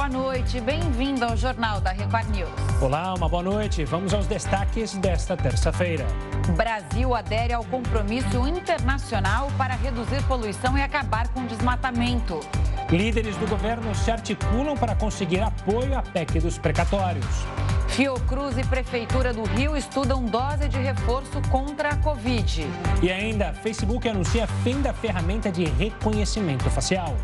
boa noite. Bem-vindo ao Jornal da Record News. Olá, uma boa noite. Vamos aos destaques desta terça-feira. Brasil adere ao compromisso internacional para reduzir poluição e acabar com o desmatamento. Líderes do governo se articulam para conseguir apoio à PEC dos precatórios. Fiocruz e Prefeitura do Rio estudam dose de reforço contra a Covid. E ainda, Facebook anuncia fim da ferramenta de reconhecimento facial.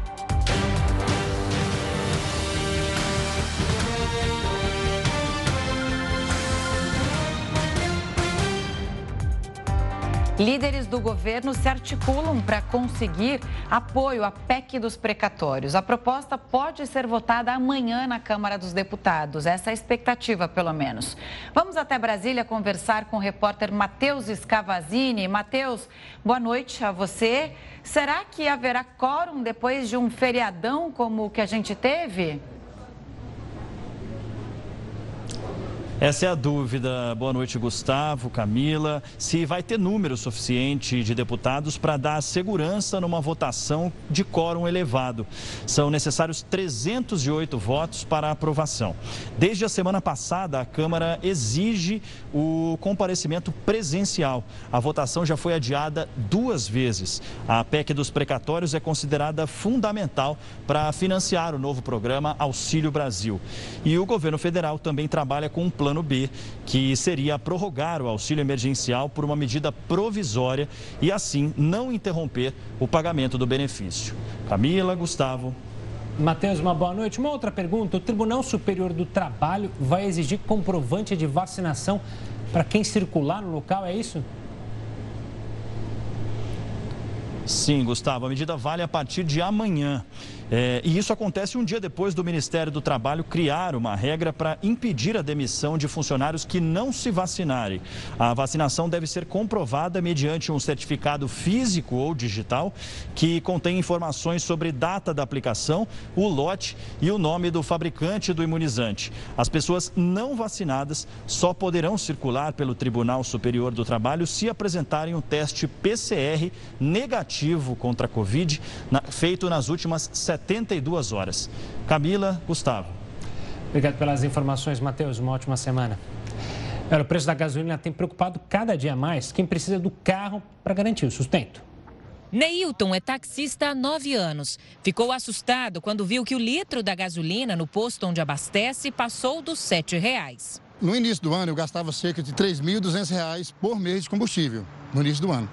Líderes do governo se articulam para conseguir apoio à PEC dos precatórios. A proposta pode ser votada amanhã na Câmara dos Deputados. Essa é a expectativa, pelo menos. Vamos até Brasília conversar com o repórter Matheus Scavazini. Matheus, boa noite a você. Será que haverá quórum depois de um feriadão como o que a gente teve? Essa é a dúvida. Boa noite, Gustavo, Camila. Se vai ter número suficiente de deputados para dar segurança numa votação de quórum elevado. São necessários 308 votos para aprovação. Desde a semana passada, a Câmara exige o comparecimento presencial. A votação já foi adiada duas vezes. A PEC dos precatórios é considerada fundamental para financiar o novo programa Auxílio Brasil. E o governo federal também trabalha com um plano plano B, que seria prorrogar o auxílio emergencial por uma medida provisória e assim não interromper o pagamento do benefício. Camila, Gustavo. Matheus, uma boa noite. Uma outra pergunta: o Tribunal Superior do Trabalho vai exigir comprovante de vacinação para quem circular no local, é isso? Sim, Gustavo, a medida vale a partir de amanhã. É, e isso acontece um dia depois do Ministério do Trabalho criar uma regra para impedir a demissão de funcionários que não se vacinarem. A vacinação deve ser comprovada mediante um certificado físico ou digital que contém informações sobre data da aplicação, o lote e o nome do fabricante do imunizante. As pessoas não vacinadas só poderão circular pelo Tribunal Superior do Trabalho se apresentarem um teste PCR negativo contra a Covid na, feito nas últimas 72 horas. Camila, Gustavo. Obrigado pelas informações, Matheus. Uma ótima semana. o preço da gasolina tem preocupado cada dia mais quem precisa do carro para garantir o sustento. Neilton é taxista há nove anos. Ficou assustado quando viu que o litro da gasolina no posto onde abastece passou dos sete reais. No início do ano, eu gastava cerca de R$ 3.200 por mês de combustível, no início do ano.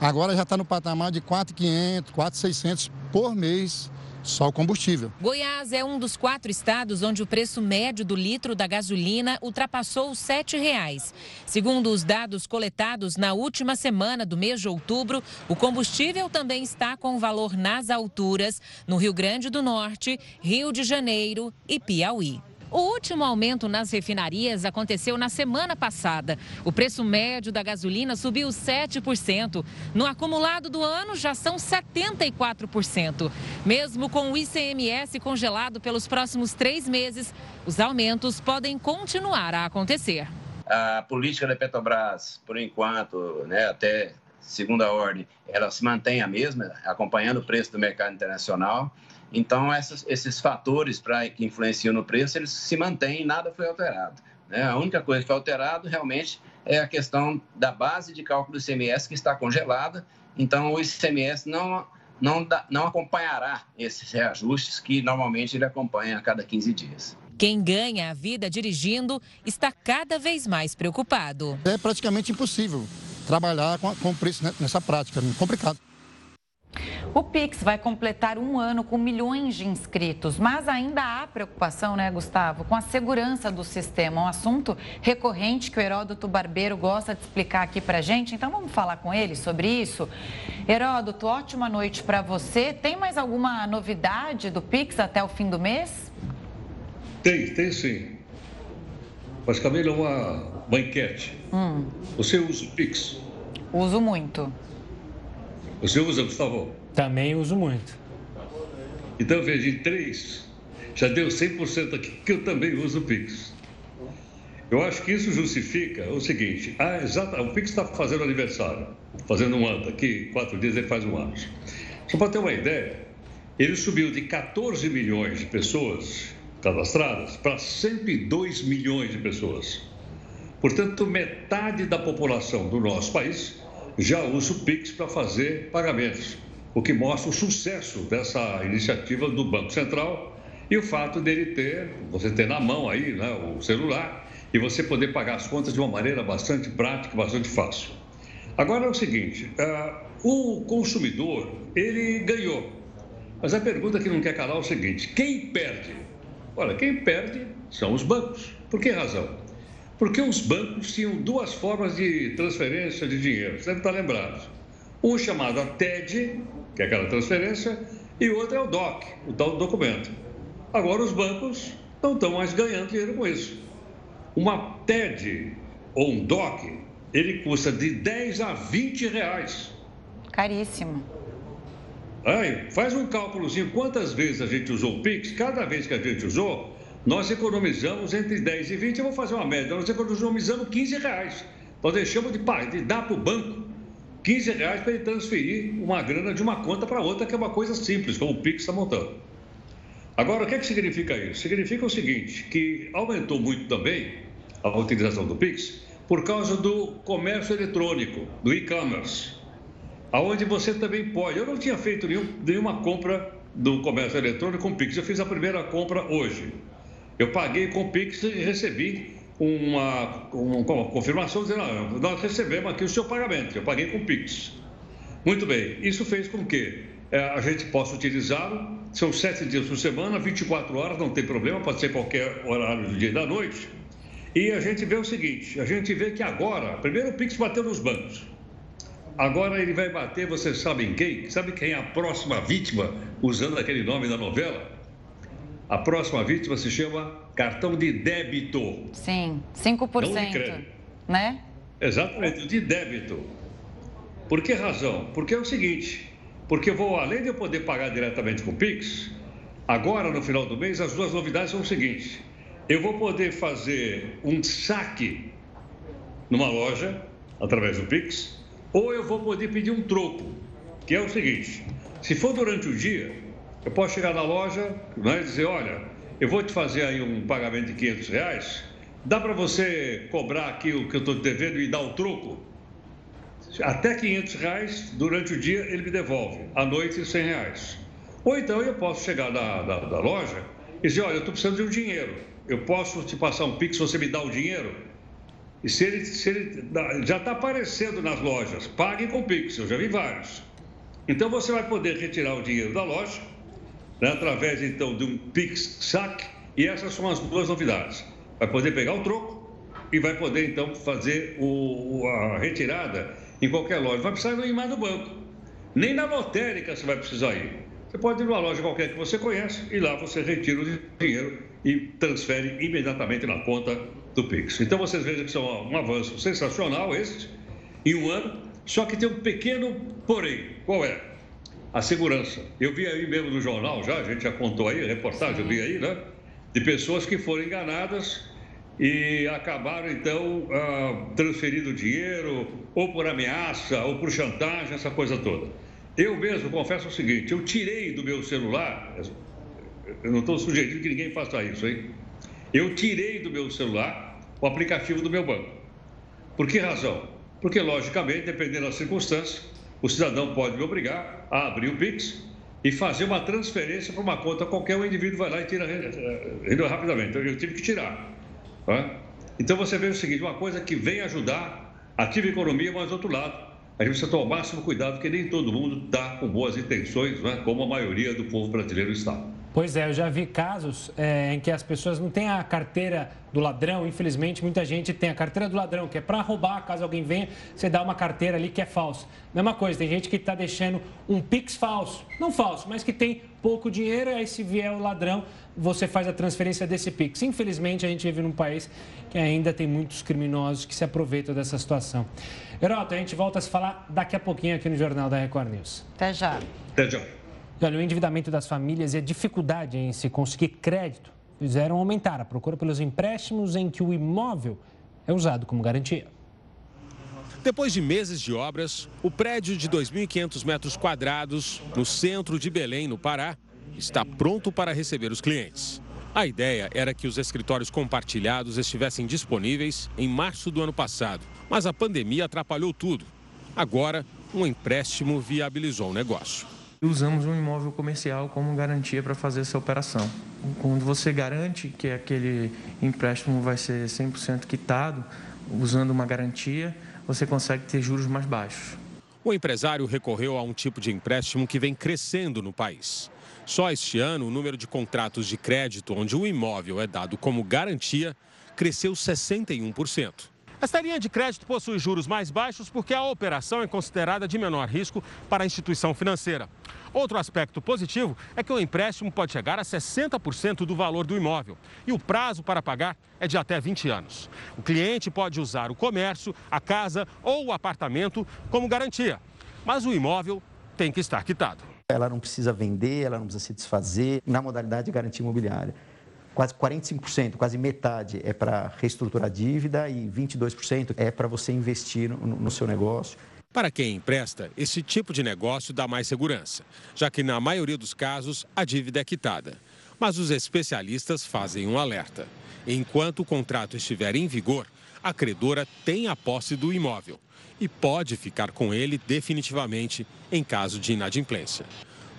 Agora já está no patamar de R$ 4.500, R$ 4.600 por mês só o combustível. Goiás é um dos quatro estados onde o preço médio do litro da gasolina ultrapassou os R$ 7,00. Segundo os dados coletados na última semana do mês de outubro, o combustível também está com valor nas alturas no Rio Grande do Norte, Rio de Janeiro e Piauí. O último aumento nas refinarias aconteceu na semana passada. O preço médio da gasolina subiu 7%. No acumulado do ano, já são 74%. Mesmo com o ICMS congelado pelos próximos três meses, os aumentos podem continuar a acontecer. A política da Petrobras, por enquanto, né, até segunda ordem, ela se mantém a mesma, acompanhando o preço do mercado internacional. Então, essas, esses fatores pra, que influenciam no preço, eles se mantêm, nada foi alterado. Né? A única coisa que foi alterada realmente é a questão da base de cálculo do ICMS que está congelada. Então, o ICMS não, não, dá, não acompanhará esses reajustes que normalmente ele acompanha a cada 15 dias. Quem ganha a vida dirigindo está cada vez mais preocupado. É praticamente impossível trabalhar com, com preço nessa prática, é complicado. O Pix vai completar um ano com milhões de inscritos, mas ainda há preocupação, né, Gustavo, com a segurança do sistema. Um assunto recorrente que o Heródoto Barbeiro gosta de explicar aqui para gente. Então vamos falar com ele sobre isso. Heródoto, ótima noite para você. Tem mais alguma novidade do Pix até o fim do mês? Tem, tem sim. Mas, Camila, uma, uma enquete. Hum. Você usa o Pix? Uso muito. Você usa, Gustavo? Também uso muito. Então, veja, em três, já deu 100% aqui que eu também uso o Pix. Eu acho que isso justifica o seguinte: ah, exata, o Pix está fazendo aniversário, fazendo um ano, daqui quatro dias ele faz um ano. Só para ter uma ideia, ele subiu de 14 milhões de pessoas cadastradas para 102 milhões de pessoas. Portanto, metade da população do nosso país já usa o Pix para fazer pagamentos, o que mostra o sucesso dessa iniciativa do Banco Central e o fato dele ter, você ter na mão aí né, o celular e você poder pagar as contas de uma maneira bastante prática, bastante fácil. Agora é o seguinte, uh, o consumidor, ele ganhou. Mas a pergunta que não quer calar é o seguinte, quem perde? Olha, quem perde são os bancos. Por que razão? Porque os bancos tinham duas formas de transferência de dinheiro, você deve estar lembrado. Um chamado a TED, que é aquela transferência, e outro é o DOC, o tal documento. Agora os bancos não estão mais ganhando dinheiro com isso. Uma TED ou um DOC, ele custa de 10 a 20 reais. Caríssimo. Aí, faz um cálculozinho quantas vezes a gente usou o Pix. Cada vez que a gente usou, nós economizamos entre 10 e 20. Eu vou fazer uma média. Nós economizamos 15 reais. Nós deixamos de, de dar para o banco 15 reais para ele transferir uma grana de uma conta para outra, que é uma coisa simples, como o Pix está montando. Agora, o que, é que significa isso? Significa o seguinte, que aumentou muito também a utilização do Pix por causa do comércio eletrônico, do e-commerce, aonde você também pode. Eu não tinha feito nenhum, nenhuma compra do comércio eletrônico com Pix. Eu fiz a primeira compra hoje. Eu paguei com Pix e recebi uma, uma, confirmação dizendo: ah, nós recebemos aqui o seu pagamento. Eu paguei com Pix. Muito bem. Isso fez com que é, a gente possa utilizá-lo são sete dias por semana, 24 horas, não tem problema, pode ser qualquer horário do dia e da noite. E a gente vê o seguinte: a gente vê que agora, primeiro o Pix bateu nos bancos. Agora ele vai bater, vocês sabem quem? Sabe quem é a próxima vítima, usando aquele nome da novela? A próxima vítima se chama cartão de débito. Sim, 5%. Não de crédito. Né? Exatamente, de débito. Por que razão? Porque é o seguinte: porque vou, além de eu poder pagar diretamente com o Pix, agora no final do mês as duas novidades são o seguinte: eu vou poder fazer um saque numa loja através do Pix, ou eu vou poder pedir um troco, que é o seguinte: se for durante o dia, eu posso chegar na loja né, e dizer, olha, eu vou te fazer aí um pagamento de 500 reais, dá para você cobrar aqui o que eu estou devendo e dar o troco? até 500 reais durante o dia ele me devolve, à noite 100 reais. Ou então eu posso chegar da, da, da loja e dizer, olha, eu estou precisando de um dinheiro, eu posso te passar um Pix, você me dá o dinheiro? E se ele, se ele já está aparecendo nas lojas, pague com Pix, eu já vi vários. Então você vai poder retirar o dinheiro da loja, né, através então de um Pix saque, e essas são as duas novidades. Vai poder pegar o troco e vai poder então fazer o, a retirada em qualquer loja. Vai precisar ir mais no banco. Nem na lotérica você vai precisar ir. Você pode ir numa loja qualquer que você conhece e lá você retira o dinheiro e transfere imediatamente na conta do Pix. Então vocês vejam que são um avanço sensacional esse, em um ano, só que tem um pequeno porém. Qual é? A segurança. Eu vi aí mesmo no jornal já, a gente já contou aí, reportagem, eu vi aí, né? De pessoas que foram enganadas e acabaram então uh, transferindo dinheiro, ou por ameaça, ou por chantagem, essa coisa toda. Eu mesmo confesso o seguinte: eu tirei do meu celular, eu não estou sugerindo que ninguém faça isso, hein? Eu tirei do meu celular o aplicativo do meu banco. Por que razão? Porque, logicamente, dependendo das circunstâncias, o cidadão pode me obrigar abrir o Pix e fazer uma transferência para uma conta qualquer, o indivíduo vai lá e tira rapidamente. Então, eu tive que tirar. Então você vê o seguinte, uma coisa que vem ajudar, ativa a economia, mas do outro lado, a gente precisa tomar o máximo cuidado, porque nem todo mundo está com boas intenções, né? como a maioria do povo brasileiro está. Pois é, eu já vi casos é, em que as pessoas não têm a carteira do ladrão. Infelizmente, muita gente tem a carteira do ladrão, que é para roubar, caso alguém venha, você dá uma carteira ali que é falsa. Mesma coisa, tem gente que está deixando um Pix falso. Não falso, mas que tem pouco dinheiro, e aí se vier o ladrão, você faz a transferência desse Pix. Infelizmente, a gente vive num país que ainda tem muitos criminosos que se aproveitam dessa situação. Heroto, a gente volta a se falar daqui a pouquinho aqui no Jornal da Record News. Até já. Até já. Olha, o endividamento das famílias e a dificuldade em se conseguir crédito fizeram aumentar a procura pelos empréstimos em que o imóvel é usado como garantia. Depois de meses de obras, o prédio de 2.500 metros quadrados, no centro de Belém, no Pará, está pronto para receber os clientes. A ideia era que os escritórios compartilhados estivessem disponíveis em março do ano passado, mas a pandemia atrapalhou tudo. Agora, um empréstimo viabilizou o negócio. Usamos um imóvel comercial como garantia para fazer essa operação. Quando você garante que aquele empréstimo vai ser 100% quitado, usando uma garantia, você consegue ter juros mais baixos. O empresário recorreu a um tipo de empréstimo que vem crescendo no país. Só este ano, o número de contratos de crédito onde o imóvel é dado como garantia cresceu 61%. Esta linha de crédito possui juros mais baixos porque a operação é considerada de menor risco para a instituição financeira. Outro aspecto positivo é que o empréstimo pode chegar a 60% do valor do imóvel e o prazo para pagar é de até 20 anos. O cliente pode usar o comércio, a casa ou o apartamento como garantia, mas o imóvel tem que estar quitado. Ela não precisa vender, ela não precisa se desfazer na modalidade de garantia imobiliária. Quase 45%, quase metade é para reestruturar a dívida e 22% é para você investir no, no seu negócio. Para quem empresta, esse tipo de negócio dá mais segurança, já que na maioria dos casos a dívida é quitada. Mas os especialistas fazem um alerta. Enquanto o contrato estiver em vigor, a credora tem a posse do imóvel e pode ficar com ele definitivamente em caso de inadimplência.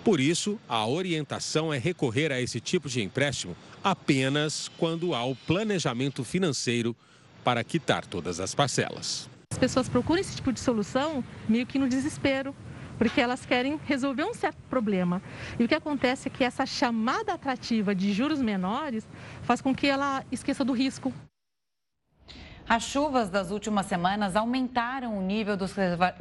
Por isso, a orientação é recorrer a esse tipo de empréstimo apenas quando há o planejamento financeiro para quitar todas as parcelas. As pessoas procuram esse tipo de solução meio que no desespero, porque elas querem resolver um certo problema. E o que acontece é que essa chamada atrativa de juros menores faz com que ela esqueça do risco. As chuvas das últimas semanas aumentaram o nível dos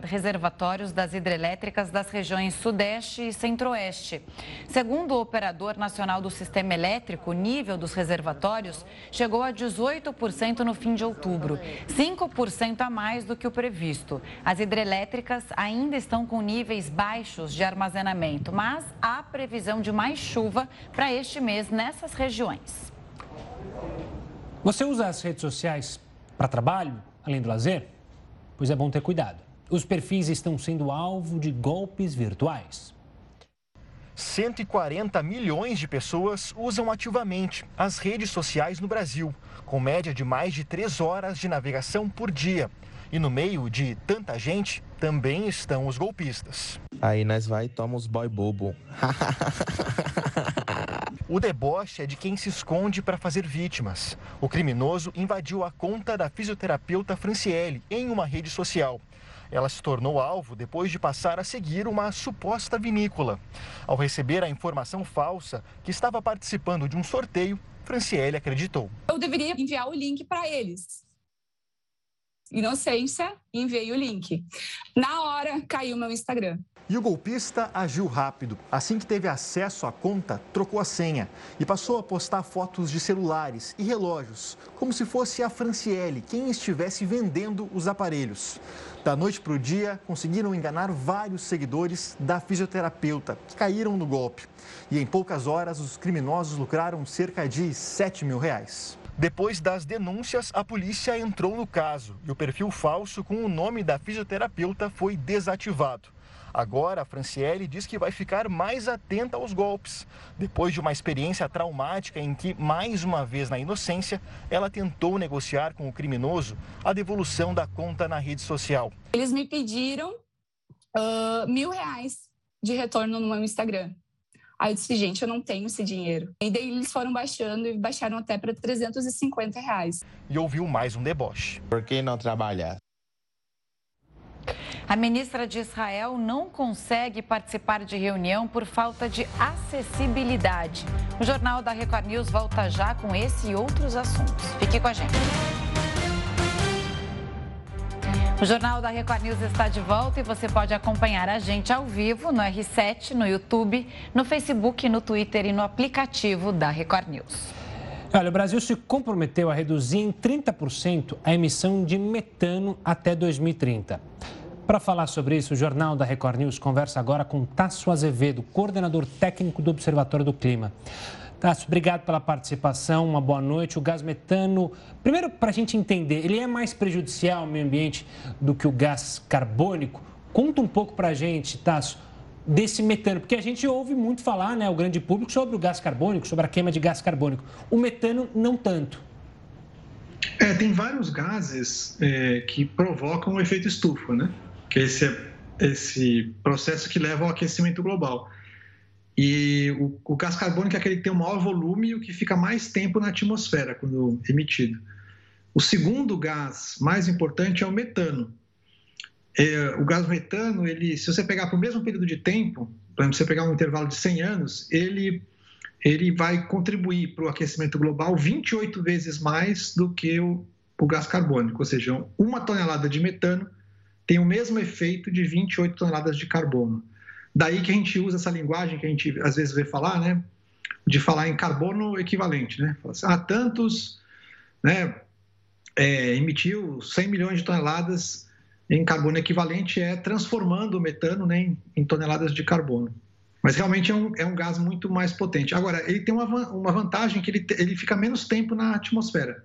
reservatórios das hidrelétricas das regiões Sudeste e Centro-Oeste. Segundo o Operador Nacional do Sistema Elétrico, o nível dos reservatórios chegou a 18% no fim de outubro, 5% a mais do que o previsto. As hidrelétricas ainda estão com níveis baixos de armazenamento, mas há previsão de mais chuva para este mês nessas regiões. Você usa as redes sociais para trabalho, além do lazer? Pois é bom ter cuidado. Os perfis estão sendo alvo de golpes virtuais. 140 milhões de pessoas usam ativamente as redes sociais no Brasil, com média de mais de três horas de navegação por dia. E no meio de tanta gente, também estão os golpistas. Aí nós vai e toma os boy bobo. O deboche é de quem se esconde para fazer vítimas. O criminoso invadiu a conta da fisioterapeuta Franciele em uma rede social. Ela se tornou alvo depois de passar a seguir uma suposta vinícola. Ao receber a informação falsa que estava participando de um sorteio, Franciele acreditou. Eu deveria enviar o link para eles. Inocência, enviei o link. Na hora caiu meu Instagram. E o golpista agiu rápido. Assim que teve acesso à conta, trocou a senha e passou a postar fotos de celulares e relógios, como se fosse a Franciele quem estivesse vendendo os aparelhos. Da noite para o dia, conseguiram enganar vários seguidores da fisioterapeuta que caíram no golpe. E em poucas horas, os criminosos lucraram cerca de 7 mil reais. Depois das denúncias, a polícia entrou no caso e o perfil falso com o nome da fisioterapeuta foi desativado. Agora, a Franciele diz que vai ficar mais atenta aos golpes, depois de uma experiência traumática em que, mais uma vez na inocência, ela tentou negociar com o criminoso a devolução da conta na rede social. Eles me pediram uh, mil reais de retorno no meu Instagram. Aí eu disse, gente, eu não tenho esse dinheiro. E daí eles foram baixando e baixaram até para 350 reais. E ouviu mais um deboche. Por que não trabalhar? A ministra de Israel não consegue participar de reunião por falta de acessibilidade. O Jornal da Record News volta já com esse e outros assuntos. Fique com a gente. O Jornal da Record News está de volta e você pode acompanhar a gente ao vivo no R7, no YouTube, no Facebook, no Twitter e no aplicativo da Record News. Olha, o Brasil se comprometeu a reduzir em 30% a emissão de metano até 2030. Para falar sobre isso, o Jornal da Record News conversa agora com Tasso Azevedo, coordenador técnico do Observatório do Clima. Tasso, obrigado pela participação, uma boa noite. O gás metano, primeiro para a gente entender, ele é mais prejudicial ao meio ambiente do que o gás carbônico? Conta um pouco para a gente, Tasso, desse metano? Porque a gente ouve muito falar, né, o grande público, sobre o gás carbônico, sobre a queima de gás carbônico. O metano, não tanto. É, tem vários gases é, que provocam o efeito estufa, né? Esse, esse processo que leva ao aquecimento global. E o, o, gás carbônico é aquele que tem o maior volume e o que fica mais tempo na atmosfera quando emitido. O segundo gás mais importante é o metano. É, o gás metano, ele, se você pegar para o mesmo período de tempo, por exemplo, você pegar um intervalo de 100 anos, ele, ele vai contribuir para o aquecimento global 28 vezes mais do que o, o gás carbônico. Ou seja, uma tonelada de metano tem o mesmo efeito de 28 toneladas de carbono. Daí que a gente usa essa linguagem que a gente às vezes vê falar, né? De falar em carbono equivalente, né? Assim, ah, tantos, né? É, emitiu 100 milhões de toneladas em carbono equivalente, é transformando o metano né, em, em toneladas de carbono. Mas realmente é um, é um gás muito mais potente. Agora, ele tem uma, uma vantagem que ele, ele fica menos tempo na atmosfera.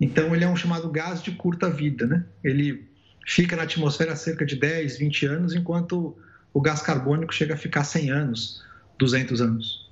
Então, ele é um chamado gás de curta vida, né? Ele fica na atmosfera cerca de 10, 20 anos, enquanto o gás carbônico chega a ficar 100 anos, 200 anos.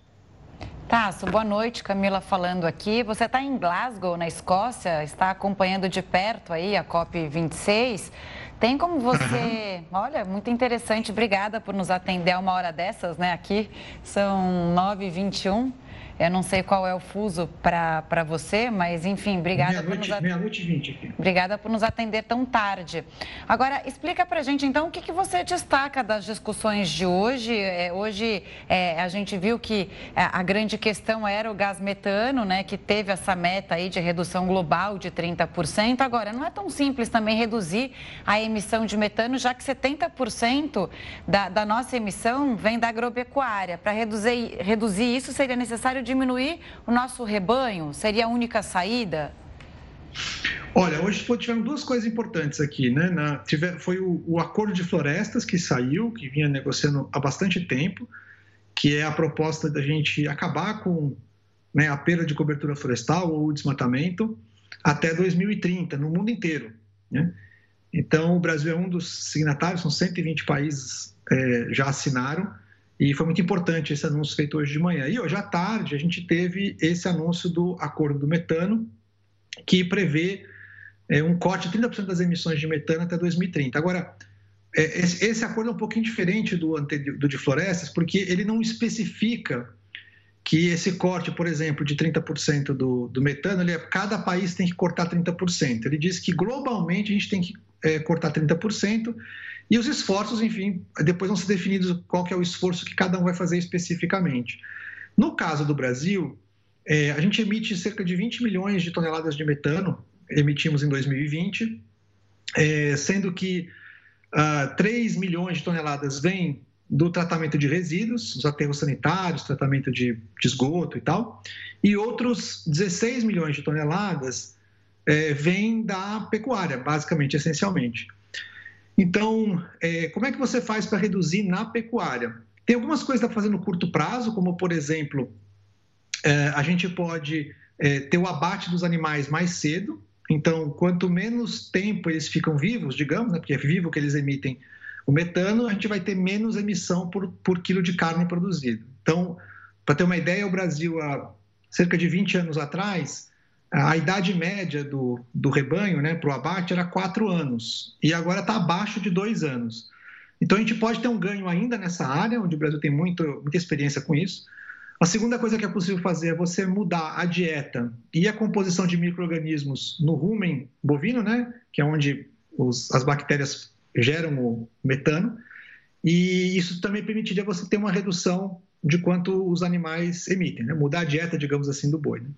Tasso, boa noite. Camila falando aqui. Você está em Glasgow, na Escócia, está acompanhando de perto aí a COP26. Tem como você. Uhum. Olha, muito interessante. Obrigada por nos atender a uma hora dessas, né? Aqui são 9h21. Eu não sei qual é o fuso para você, mas enfim, obrigada por nos atender. Meia-noite e 20 aqui. Obrigada por nos atender tão tarde. Agora, explica para a gente, então, o que, que você destaca das discussões de hoje. É, hoje é, a gente viu que é, a grande questão era o gás metano, né, que teve essa meta aí de redução global de 30%. Agora, não é tão simples também reduzir a emissão de metano, já que 70% da, da nossa emissão vem da agropecuária. Para reduzir, reduzir isso, seria necessário diminuir o nosso rebanho? Seria a única saída? Olha, hoje tiveram duas coisas importantes aqui, né? Na, tiver, foi o, o, acordo de florestas que saiu, que vinha negociando há bastante tempo, que é a proposta da gente acabar com né, a perda de cobertura florestal ou o desmatamento até 2030, no mundo inteiro. Né? Então, o Brasil é um dos signatários, são 120 países é, já assinaram, e foi muito importante esse anúncio feito hoje de manhã. E hoje à tarde a gente teve esse anúncio do acordo do metano, que prevê é, um corte de 30% das emissões de metano até 2030. Agora, é, esse acordo é um pouquinho diferente do, do de florestas, porque ele não especifica que esse corte, por exemplo, de 30% do, do metano, ele é, cada país tem que cortar 30%. Ele diz que globalmente a gente tem que é, cortar 30%, e os esforços, enfim, depois vão ser definidos qual que é o esforço que cada um vai fazer especificamente. No caso do Brasil, é, a gente emite cerca de 20 milhões de toneladas de metano, emitimos em 2020, é, sendo que ah, 3 milhões de toneladas vêm do tratamento de resíduos, os aterros sanitários, tratamento de, de esgoto e tal, e outros 16 milhões de toneladas é, vêm da pecuária, basicamente, essencialmente. Então, é, como é que você faz para reduzir na pecuária? Tem algumas coisas que para fazer no curto prazo, como, por exemplo, é, a gente pode é, ter o abate dos animais mais cedo. Então, quanto menos tempo eles ficam vivos, digamos, né, porque é vivo que eles emitem o metano, a gente vai ter menos emissão por, por quilo de carne produzido. Então, para ter uma ideia, o Brasil, há cerca de 20 anos atrás, a idade média do, do rebanho né, para o abate era quatro anos e agora está abaixo de dois anos. Então a gente pode ter um ganho ainda nessa área, onde o Brasil tem muito, muita experiência com isso. A segunda coisa que é possível fazer é você mudar a dieta e a composição de micro-organismos no rumen bovino, né, que é onde os, as bactérias geram o metano, e isso também permitiria você ter uma redução de quanto os animais emitem, né? mudar a dieta, digamos assim, do boi. Né?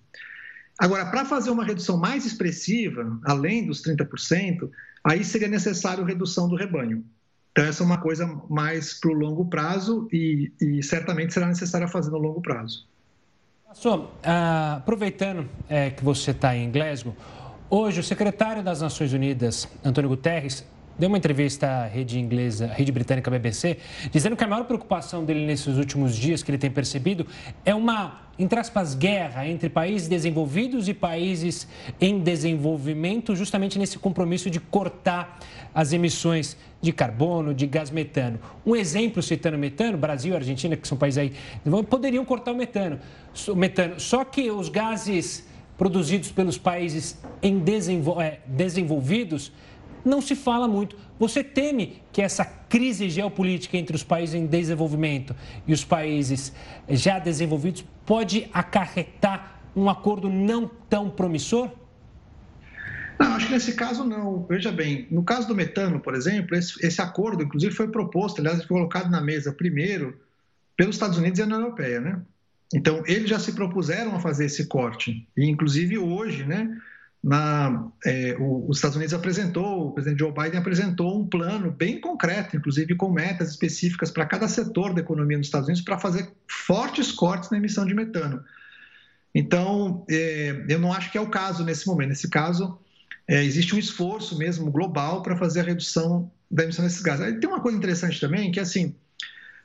Agora, para fazer uma redução mais expressiva, além dos 30%, aí seria necessário redução do rebanho. Então, essa é uma coisa mais para o longo prazo e, e, certamente será necessária fazer no longo prazo. Pastor, ah, aproveitando é, que você está em Glasgow, hoje o secretário das Nações Unidas, Antônio Guterres, deu uma entrevista à rede inglesa, rede britânica BBC, dizendo que a maior preocupação dele nesses últimos dias, que ele tem percebido, é uma, entre aspas, guerra entre países desenvolvidos e países em desenvolvimento, justamente nesse compromisso de cortar as emissões de carbono, de gás metano. Um exemplo citando metano, Brasil Argentina, que são países aí, poderiam cortar o metano. O metano. Só que os gases produzidos pelos países em desenvol é, desenvolvidos não se fala muito. Você teme que essa crise geopolítica entre os países em desenvolvimento e os países já desenvolvidos pode acarretar um acordo não tão promissor? Não, acho que nesse caso não. Veja bem, no caso do metano, por exemplo, esse, esse acordo, inclusive, foi proposto, aliás, foi colocado na mesa primeiro pelos Estados Unidos e a União Europeia, né? Então, eles já se propuseram a fazer esse corte. E, inclusive, hoje, né, na, é, o, os Estados Unidos apresentou, o presidente Joe Biden apresentou um plano bem concreto, inclusive com metas específicas para cada setor da economia nos Estados Unidos, para fazer fortes cortes na emissão de metano. Então, é, eu não acho que é o caso nesse momento. Nesse caso, é, existe um esforço mesmo global para fazer a redução da emissão desses gases. Aí tem uma coisa interessante também, que é assim,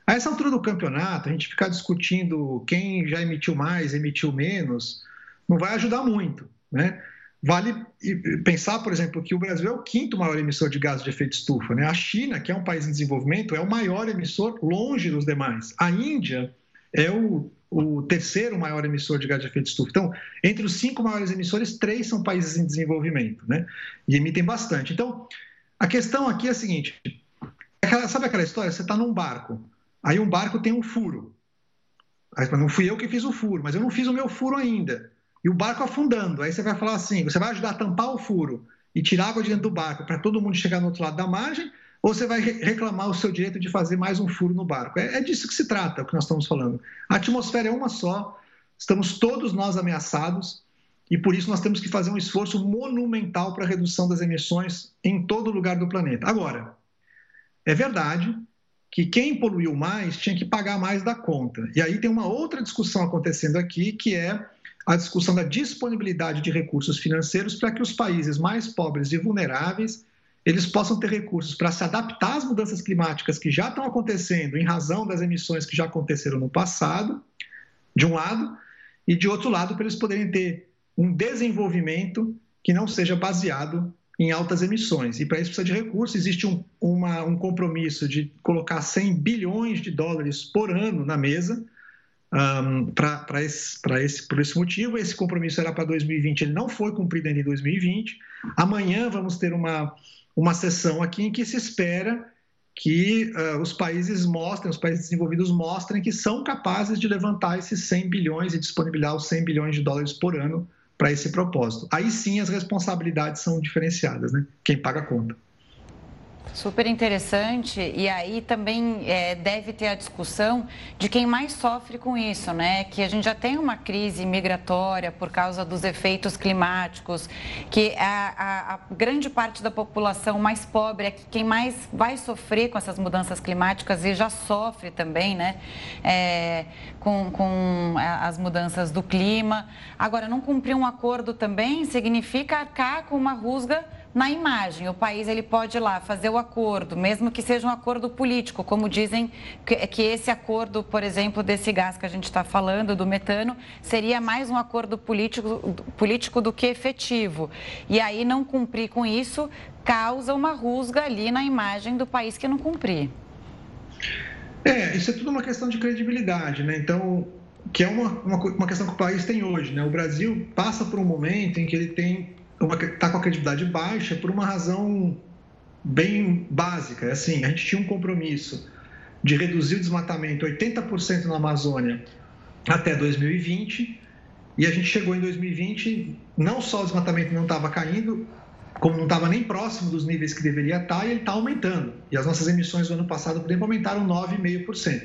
a essa altura do campeonato, a gente ficar discutindo quem já emitiu mais, emitiu menos, não vai ajudar muito, né? Vale pensar, por exemplo, que o Brasil é o quinto maior emissor de gases de efeito estufa. Né? A China, que é um país em desenvolvimento, é o maior emissor longe dos demais. A Índia é o, o terceiro maior emissor de gás de efeito estufa. Então, entre os cinco maiores emissores, três são países em desenvolvimento, né? E emitem bastante. Então, a questão aqui é a seguinte: aquela, sabe aquela história? Você está num barco, aí um barco tem um furo. Aí, não fui eu que fiz o furo, mas eu não fiz o meu furo ainda. E o barco afundando. Aí você vai falar assim: você vai ajudar a tampar o furo e tirar água de dentro do barco para todo mundo chegar no outro lado da margem, ou você vai reclamar o seu direito de fazer mais um furo no barco. É, é disso que se trata, o que nós estamos falando. A atmosfera é uma só, estamos todos nós ameaçados e por isso nós temos que fazer um esforço monumental para a redução das emissões em todo lugar do planeta. Agora, é verdade que quem poluiu mais tinha que pagar mais da conta. E aí tem uma outra discussão acontecendo aqui, que é a discussão da disponibilidade de recursos financeiros para que os países mais pobres e vulneráveis eles possam ter recursos para se adaptar às mudanças climáticas que já estão acontecendo em razão das emissões que já aconteceram no passado, de um lado, e de outro lado, para eles poderem ter um desenvolvimento que não seja baseado em altas emissões. E para isso precisa de recursos. Existe um, uma, um compromisso de colocar 100 bilhões de dólares por ano na mesa um, para esse, esse, por esse motivo. Esse compromisso era para 2020, ele não foi cumprido em 2020. Amanhã vamos ter uma uma sessão aqui em que se espera que uh, os países mostrem, os países desenvolvidos mostrem que são capazes de levantar esses 100 bilhões e disponibilizar os 100 bilhões de dólares por ano para esse propósito. Aí sim as responsabilidades são diferenciadas, né? Quem paga a conta. Super interessante. E aí também é, deve ter a discussão de quem mais sofre com isso, né? Que a gente já tem uma crise migratória por causa dos efeitos climáticos, que a, a, a grande parte da população mais pobre é quem mais vai sofrer com essas mudanças climáticas e já sofre também, né? É, com, com as mudanças do clima. Agora, não cumprir um acordo também significa arcar com uma rusga na imagem. O país ele pode ir lá fazer o acordo, mesmo que seja um acordo político, como dizem que, que esse acordo, por exemplo, desse gás que a gente está falando, do metano, seria mais um acordo político, político do que efetivo. E aí não cumprir com isso causa uma rusga ali na imagem do país que não cumprir. É, isso é tudo uma questão de credibilidade, né? Então, que é uma, uma, uma questão que o país tem hoje, né? O Brasil passa por um momento em que ele tem está com a credibilidade baixa por uma razão bem básica. É assim, a gente tinha um compromisso de reduzir o desmatamento 80% na Amazônia até 2020 e a gente chegou em 2020, não só o desmatamento não estava caindo, como não estava nem próximo dos níveis que deveria estar, e ele está aumentando. E as nossas emissões do ano passado, por exemplo, aumentaram 9,5%.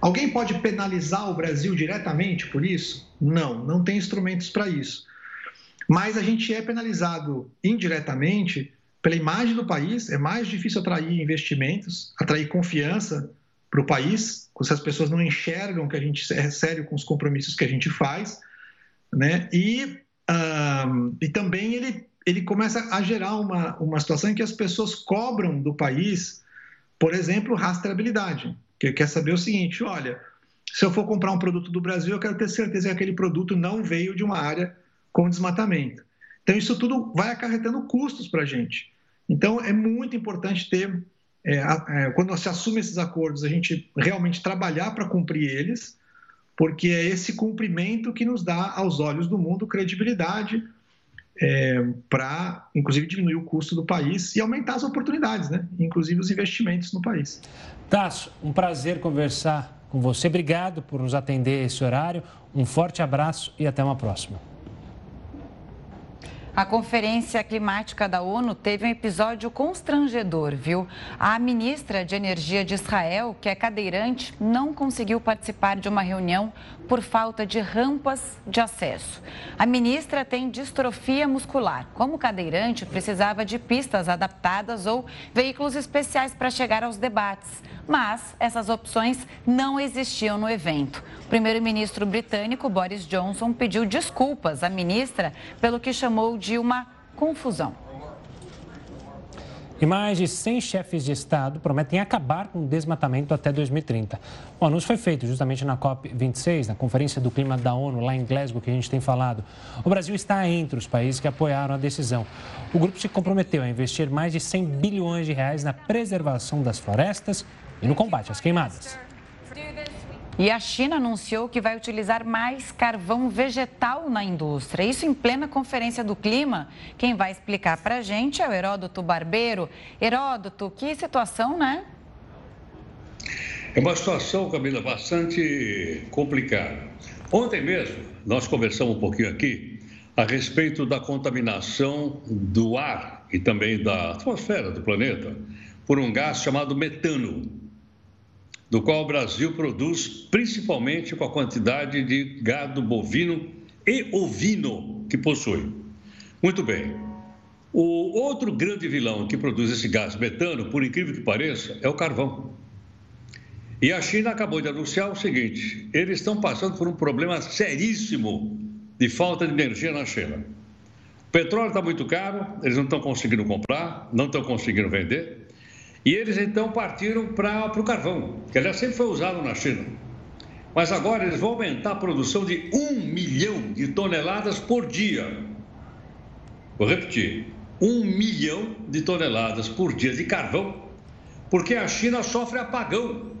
Alguém pode penalizar o Brasil diretamente por isso? Não, não tem instrumentos para isso. Mas a gente é penalizado indiretamente pela imagem do país, é mais difícil atrair investimentos, atrair confiança para o país, se as pessoas não enxergam que a gente é sério com os compromissos que a gente faz, né? E, um, e também ele ele começa a gerar uma, uma situação em que as pessoas cobram do país, por exemplo, rastreabilidade, que quer saber o seguinte, olha, se eu for comprar um produto do Brasil, eu quero ter certeza que aquele produto não veio de uma área com desmatamento. Então, isso tudo vai acarretando custos para a gente. Então, é muito importante ter, é, é, quando se assume esses acordos, a gente realmente trabalhar para cumprir eles, porque é esse cumprimento que nos dá, aos olhos do mundo, credibilidade é, para, inclusive, diminuir o custo do país e aumentar as oportunidades, né? inclusive os investimentos no país. Tasso, um prazer conversar com você. Obrigado por nos atender esse horário. Um forte abraço e até uma próxima. A Conferência Climática da ONU teve um episódio constrangedor, viu? A ministra de Energia de Israel, que é cadeirante, não conseguiu participar de uma reunião por falta de rampas de acesso. A ministra tem distrofia muscular. Como cadeirante, precisava de pistas adaptadas ou veículos especiais para chegar aos debates. Mas essas opções não existiam no evento. O primeiro-ministro britânico Boris Johnson pediu desculpas à ministra pelo que chamou de uma confusão. E mais de 100 chefes de Estado prometem acabar com o desmatamento até 2030. O anúncio foi feito justamente na COP26, na Conferência do Clima da ONU, lá em Glasgow, que a gente tem falado. O Brasil está entre os países que apoiaram a decisão. O grupo se comprometeu a investir mais de 100 bilhões de reais na preservação das florestas e no combate às queimadas. E a China anunciou que vai utilizar mais carvão vegetal na indústria. Isso em plena conferência do clima. Quem vai explicar para a gente é o Heródoto Barbeiro. Heródoto, que situação, né? É uma situação, Camila, bastante complicada. Ontem mesmo, nós conversamos um pouquinho aqui a respeito da contaminação do ar e também da atmosfera do planeta por um gás chamado metano do qual o Brasil produz principalmente com a quantidade de gado bovino e ovino que possui. Muito bem. O outro grande vilão que produz esse gás metano, por incrível que pareça, é o carvão. E a China acabou de anunciar o seguinte: eles estão passando por um problema seríssimo de falta de energia na China. O petróleo está muito caro, eles não estão conseguindo comprar, não estão conseguindo vender. E eles então partiram para o carvão, que aliás sempre foi usado na China. Mas agora eles vão aumentar a produção de um milhão de toneladas por dia. Vou repetir: um milhão de toneladas por dia de carvão, porque a China sofre apagão.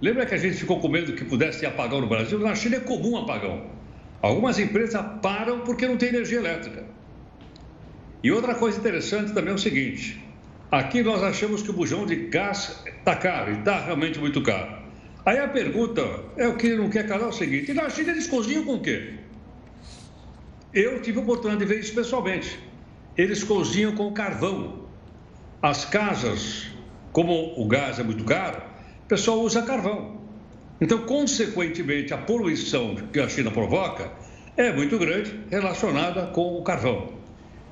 Lembra que a gente ficou com medo que pudesse ter apagão no Brasil? Na China é comum apagão. Algumas empresas param porque não tem energia elétrica. E outra coisa interessante também é o seguinte: Aqui nós achamos que o bujão de gás está caro e está realmente muito caro. Aí a pergunta é o que não quer calar é o seguinte: e na China eles cozinham com o quê? Eu tive a oportunidade de ver isso pessoalmente. Eles cozinham com carvão. As casas, como o gás é muito caro, o pessoal usa carvão. Então, consequentemente, a poluição que a China provoca é muito grande relacionada com o carvão.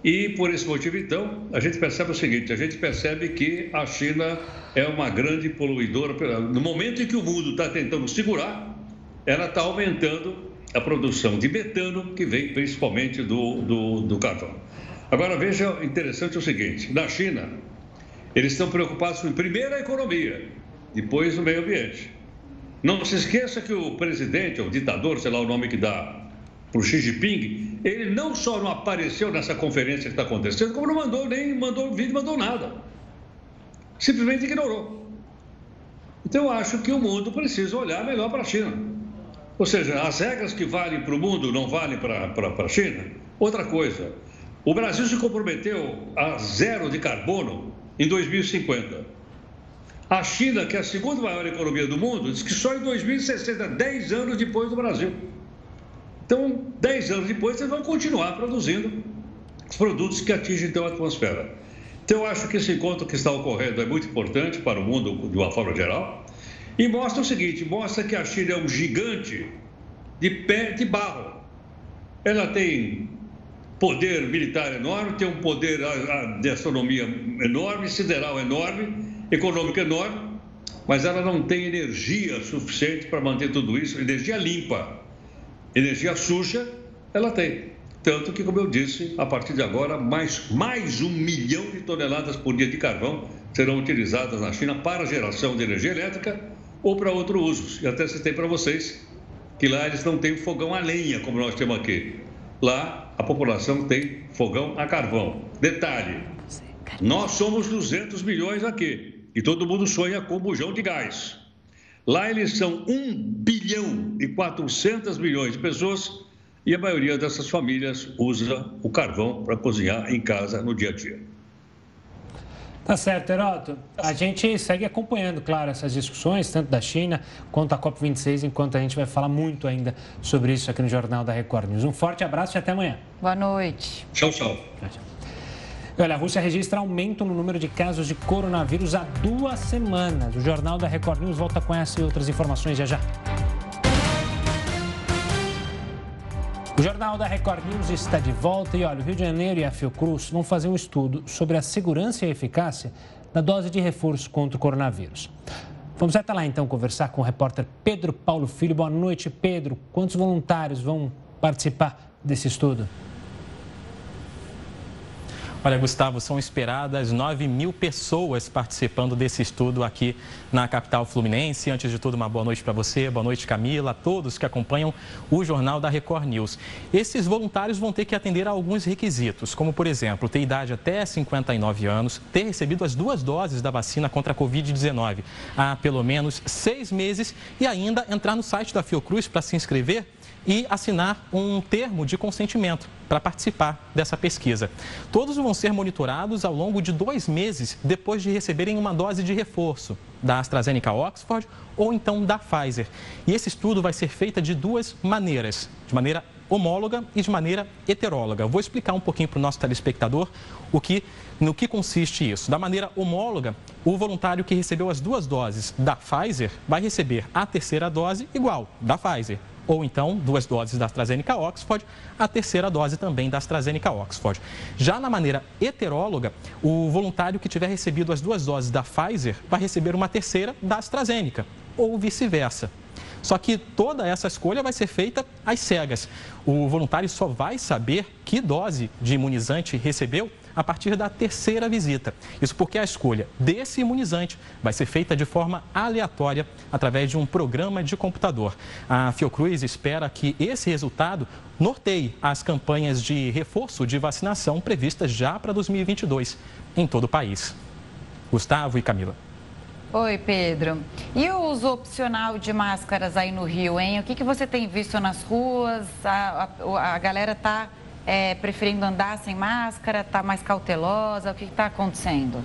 E por esse motivo, então, a gente percebe o seguinte: a gente percebe que a China é uma grande poluidora. No momento em que o mundo está tentando segurar, ela está aumentando a produção de metano, que vem principalmente do, do, do carvão. Agora, veja interessante o seguinte: na China, eles estão preocupados com, primeiro, a economia, depois o meio ambiente. Não se esqueça que o presidente, o ditador, sei lá o nome que dá para o Xi Jinping, ele não só não apareceu nessa conferência que está acontecendo, como não mandou nem mandou vídeo, mandou nada. Simplesmente ignorou. Então eu acho que o mundo precisa olhar melhor para a China. Ou seja, as regras que valem para o mundo não valem para a China. Outra coisa, o Brasil se comprometeu a zero de carbono em 2050. A China, que é a segunda maior economia do mundo, diz que só em 2060, 10 anos depois do Brasil. Então, 10 anos depois, vocês vão continuar produzindo os produtos que atingem então a atmosfera. Então, eu acho que esse encontro que está ocorrendo é muito importante para o mundo de uma forma geral e mostra o seguinte: mostra que a China é um gigante de pé de barro. Ela tem poder militar enorme, tem um poder de astronomia enorme, sideral enorme, econômico enorme, mas ela não tem energia suficiente para manter tudo isso, energia limpa. Energia suja, ela tem. Tanto que, como eu disse, a partir de agora, mais, mais um milhão de toneladas por dia de carvão serão utilizadas na China para geração de energia elétrica ou para outros usos. E até citei para vocês que lá eles não têm fogão a lenha, como nós temos aqui. Lá a população tem fogão a carvão. Detalhe: nós somos 200 milhões aqui e todo mundo sonha com bujão de gás. Lá eles são 1 bilhão e 400 milhões de pessoas e a maioria dessas famílias usa o carvão para cozinhar em casa no dia a dia. Tá certo, Heroto. A gente segue acompanhando, claro, essas discussões, tanto da China quanto da COP26, enquanto a gente vai falar muito ainda sobre isso aqui no Jornal da Record News. Um forte abraço e até amanhã. Boa noite. Tchau, tchau. Olha, a Rússia registra aumento no número de casos de coronavírus há duas semanas. O Jornal da Record News volta com essa e outras informações já já. O Jornal da Record News está de volta e olha, o Rio de Janeiro e a Fiocruz vão fazer um estudo sobre a segurança e eficácia da dose de reforço contra o coronavírus. Vamos até lá então conversar com o repórter Pedro Paulo Filho. Boa noite, Pedro. Quantos voluntários vão participar desse estudo? Olha, Gustavo, são esperadas 9 mil pessoas participando desse estudo aqui na capital fluminense. Antes de tudo, uma boa noite para você, boa noite, Camila, a todos que acompanham o Jornal da Record News. Esses voluntários vão ter que atender a alguns requisitos, como, por exemplo, ter idade até 59 anos, ter recebido as duas doses da vacina contra a Covid-19 há pelo menos seis meses e ainda entrar no site da Fiocruz para se inscrever e assinar um termo de consentimento para participar dessa pesquisa. Todos vão ser monitorados ao longo de dois meses depois de receberem uma dose de reforço da AstraZeneca Oxford ou então da Pfizer. E esse estudo vai ser feito de duas maneiras, de maneira homóloga e de maneira heteróloga. vou explicar um pouquinho para o nosso telespectador o que, no que consiste isso. Da maneira homóloga, o voluntário que recebeu as duas doses da Pfizer vai receber a terceira dose igual da Pfizer ou então duas doses da AstraZeneca Oxford, a terceira dose também da AstraZeneca Oxford. Já na maneira heteróloga, o voluntário que tiver recebido as duas doses da Pfizer vai receber uma terceira da AstraZeneca, ou vice-versa. Só que toda essa escolha vai ser feita às cegas. O voluntário só vai saber que dose de imunizante recebeu a partir da terceira visita. Isso porque a escolha desse imunizante vai ser feita de forma aleatória através de um programa de computador. A Fiocruz espera que esse resultado norteie as campanhas de reforço de vacinação previstas já para 2022 em todo o país. Gustavo e Camila. Oi, Pedro. E o uso opcional de máscaras aí no Rio, hein? O que, que você tem visto nas ruas? A, a, a galera está é, preferindo andar sem máscara, está mais cautelosa? O que está acontecendo?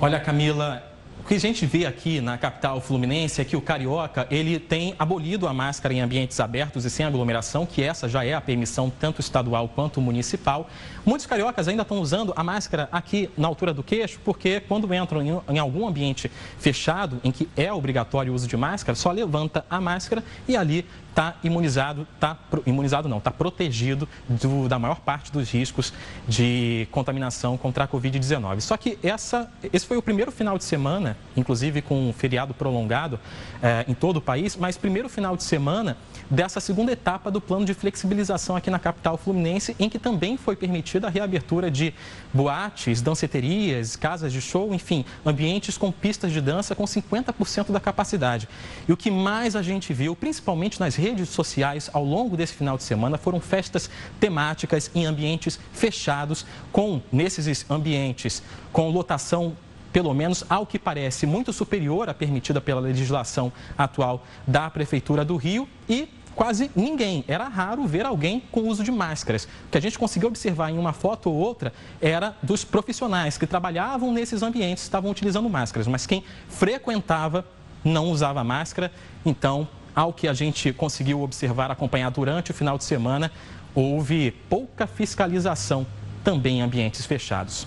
Olha, Camila, o que a gente vê aqui na capital fluminense é que o carioca ele tem abolido a máscara em ambientes abertos e sem aglomeração, que essa já é a permissão tanto estadual quanto municipal. Muitos cariocas ainda estão usando a máscara aqui na altura do queixo, porque quando entram em, em algum ambiente fechado, em que é obrigatório o uso de máscara, só levanta a máscara e ali está imunizado, está imunizado não, está protegido do, da maior parte dos riscos de contaminação contra a Covid-19. Só que essa, esse foi o primeiro final de semana, inclusive com um feriado prolongado eh, em todo o país, mas primeiro final de semana dessa segunda etapa do plano de flexibilização aqui na capital fluminense, em que também foi permitida a reabertura de boates, danceterias, casas de show, enfim, ambientes com pistas de dança com 50% da capacidade. E o que mais a gente viu, principalmente nas redes sociais ao longo desse final de semana, foram festas temáticas em ambientes fechados, com, nesses ambientes, com lotação pelo menos ao que parece muito superior à permitida pela legislação atual da Prefeitura do Rio e quase ninguém. Era raro ver alguém com uso de máscaras. O que a gente conseguiu observar em uma foto ou outra era dos profissionais que trabalhavam nesses ambientes, estavam utilizando máscaras, mas quem frequentava não usava máscara. Então, ao que a gente conseguiu observar, acompanhar durante o final de semana, houve pouca fiscalização também em ambientes fechados.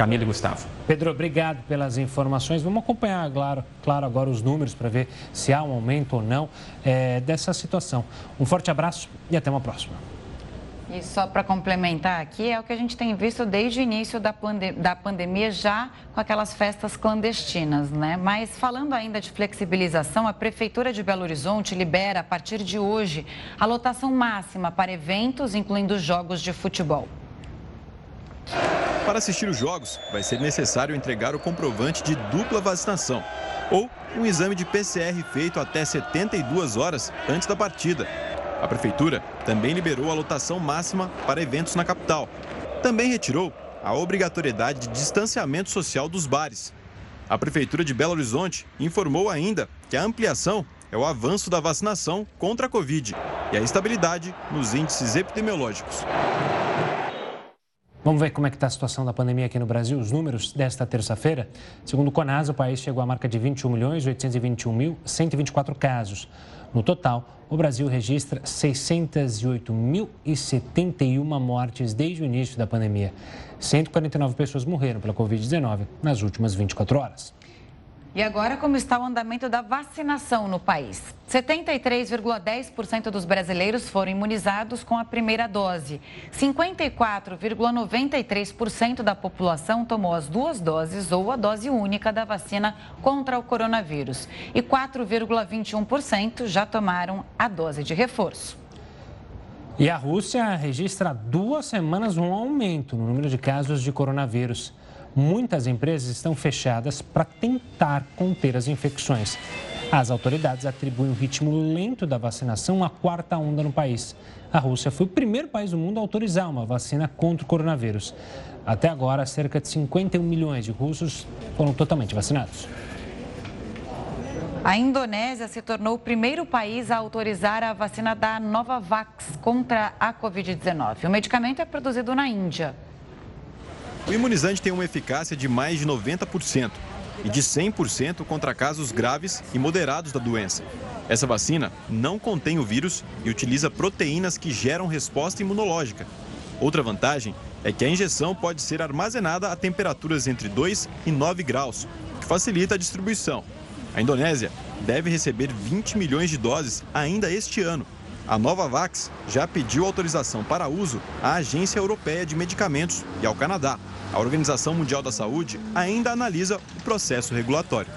Camila e Gustavo. Pedro, obrigado pelas informações. Vamos acompanhar, claro, claro agora os números para ver se há um aumento ou não é, dessa situação. Um forte abraço e até uma próxima. E só para complementar aqui, é o que a gente tem visto desde o início da, pande da pandemia, já com aquelas festas clandestinas, né? Mas falando ainda de flexibilização, a Prefeitura de Belo Horizonte libera, a partir de hoje, a lotação máxima para eventos, incluindo jogos de futebol. Para assistir os jogos, vai ser necessário entregar o comprovante de dupla vacinação ou um exame de PCR feito até 72 horas antes da partida. A Prefeitura também liberou a lotação máxima para eventos na capital. Também retirou a obrigatoriedade de distanciamento social dos bares. A Prefeitura de Belo Horizonte informou ainda que a ampliação é o avanço da vacinação contra a Covid e a estabilidade nos índices epidemiológicos. Vamos ver como é que está a situação da pandemia aqui no Brasil. Os números desta terça-feira, segundo o Conas, o país chegou à marca de 21 milhões 821 mil 124 casos. No total, o Brasil registra 608.071 mortes desde o início da pandemia. 149 pessoas morreram pela Covid-19 nas últimas 24 horas. E agora, como está o andamento da vacinação no país? 73,10% dos brasileiros foram imunizados com a primeira dose. 54,93% da população tomou as duas doses ou a dose única da vacina contra o coronavírus. E 4,21% já tomaram a dose de reforço. E a Rússia registra duas semanas um aumento no número de casos de coronavírus muitas empresas estão fechadas para tentar conter as infecções. As autoridades atribuem o ritmo lento da vacinação à quarta onda no país. A Rússia foi o primeiro país do mundo a autorizar uma vacina contra o coronavírus. Até agora, cerca de 51 milhões de russos foram totalmente vacinados. A Indonésia se tornou o primeiro país a autorizar a vacina da Novavax contra a Covid-19. O medicamento é produzido na Índia. O imunizante tem uma eficácia de mais de 90% e de 100% contra casos graves e moderados da doença. Essa vacina não contém o vírus e utiliza proteínas que geram resposta imunológica. Outra vantagem é que a injeção pode ser armazenada a temperaturas entre 2 e 9 graus, o que facilita a distribuição. A Indonésia deve receber 20 milhões de doses ainda este ano a Novavax já pediu autorização para uso à Agência Europeia de Medicamentos e ao Canadá. A Organização Mundial da Saúde ainda analisa o processo regulatório.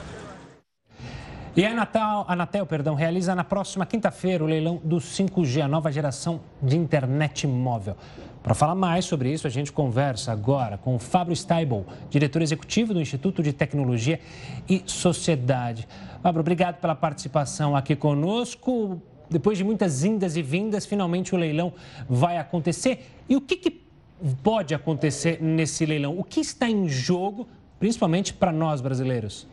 E a Anatel, a Anatel perdão, realiza na próxima quinta-feira o leilão do 5G, a nova geração de internet móvel. Para falar mais sobre isso, a gente conversa agora com o Fábio Steibel, diretor executivo do Instituto de Tecnologia e Sociedade. Fábio, obrigado pela participação aqui conosco depois de muitas indas e vindas, finalmente o leilão vai acontecer. E o que, que pode acontecer nesse leilão? O que está em jogo, principalmente para nós brasileiros?